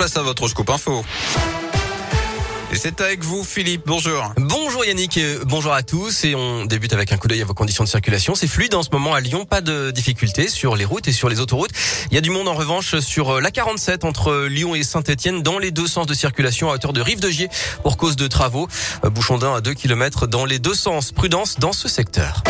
place à votre scoop info. Et c'est avec vous, Philippe. Bonjour. Bonjour Yannick, bonjour à tous. Et on débute avec un coup d'œil à vos conditions de circulation. C'est fluide en ce moment à Lyon, pas de difficultés sur les routes et sur les autoroutes. Il y a du monde en revanche sur la 47 entre Lyon et Saint-Etienne dans les deux sens de circulation à hauteur de Rive de Gier pour cause de travaux. Bouchon d'un à 2 km dans les deux sens. Prudence dans ce secteur.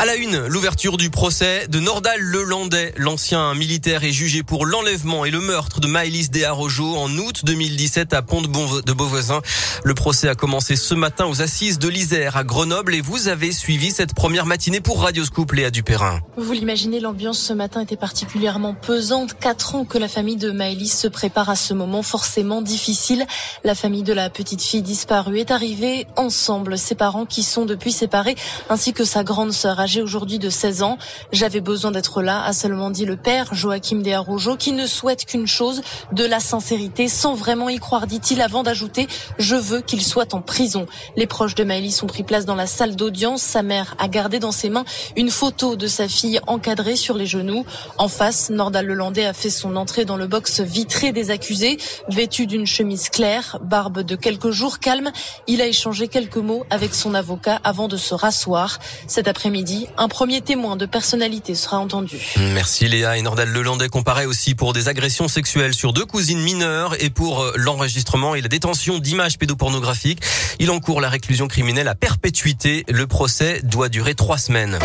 À la une, l'ouverture du procès de Nordal Lelandais. L'ancien militaire est jugé pour l'enlèvement et le meurtre de Maëlys Desarrojo en août 2017 à Pont de Beauvoisin. Le procès a commencé ce matin aux assises de l'Isère à Grenoble et vous avez suivi cette première matinée pour Radio Scoop, Léa Dupérin. Vous l'imaginez, l'ambiance ce matin était particulièrement pesante. Quatre ans que la famille de Maëlys se prépare à ce moment forcément difficile. La famille de la petite fille disparue est arrivée ensemble. Ses parents qui sont depuis séparés ainsi que sa grande sœur âgé aujourd'hui de 16 ans. J'avais besoin d'être là, a seulement dit le père Joachim De qui ne souhaite qu'une chose, de la sincérité, sans vraiment y croire, dit-il, avant d'ajouter Je veux qu'il soit en prison. Les proches de Maëlys ont pris place dans la salle d'audience. Sa mère a gardé dans ses mains une photo de sa fille encadrée sur les genoux. En face, Nordal Lelandais a fait son entrée dans le box vitré des accusés, vêtu d'une chemise claire, barbe de quelques jours calme. Il a échangé quelques mots avec son avocat avant de se rasseoir. Cet après-midi, un premier témoin de personnalité sera entendu. Merci Léa. Et Nordal Lelandais comparaît aussi pour des agressions sexuelles sur deux cousines mineures et pour euh, l'enregistrement et la détention d'images pédopornographiques. Il encourt la réclusion criminelle à perpétuité. Le procès doit durer trois semaines.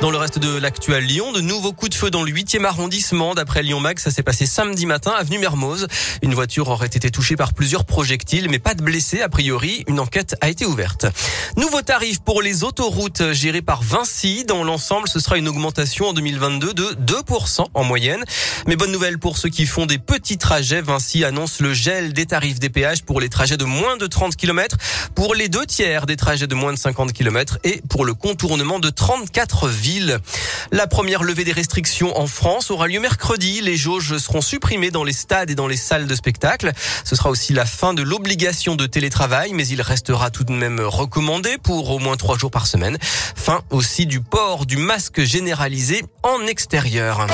Dans le reste de l'actuel Lyon, de nouveaux coups de feu dans le 8e arrondissement. D'après Lyon Max, ça s'est passé samedi matin, avenue Mermoz. Une voiture aurait été touchée par plusieurs projectiles, mais pas de blessés. A priori, une enquête a été ouverte. Nouveau tarif pour les autoroutes gérées par Vinci. Dans l'ensemble, ce sera une augmentation en 2022 de 2% en moyenne. Mais bonne nouvelle pour ceux qui font des petits trajets. Vinci annonce le gel des tarifs des péages pour les trajets de moins de 30 km, pour les deux tiers des trajets de moins de 50 km et pour le contournement de 34 villes. La première levée des restrictions en France aura lieu mercredi. Les jauges seront supprimées dans les stades et dans les salles de spectacle. Ce sera aussi la fin de l'obligation de télétravail, mais il restera tout de même recommandé pour au moins trois jours par semaine. Fin aussi du port du masque généralisé en extérieur.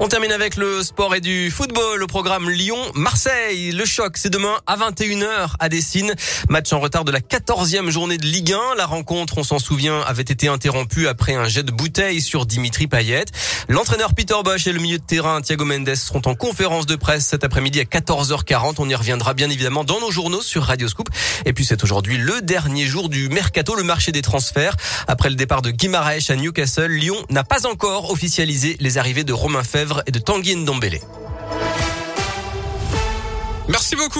On termine avec le sport et du football. au programme Lyon-Marseille. Le choc, c'est demain à 21h à Dessine. Match en retard de la 14e journée de Ligue 1. La rencontre, on s'en souvient, avait été interrompue après un jet de bouteille sur Dimitri Payet. L'entraîneur Peter Bosch et le milieu de terrain Thiago Mendes seront en conférence de presse cet après-midi à 14h40. On y reviendra bien évidemment dans nos journaux sur Radio Scoop. Et puis c'est aujourd'hui le dernier jour du mercato, le marché des transferts. Après le départ de Guimaraes à Newcastle, Lyon n'a pas encore officialisé les arrivées de Romain Fèvre et de Tanguy Ndombele. Merci beaucoup.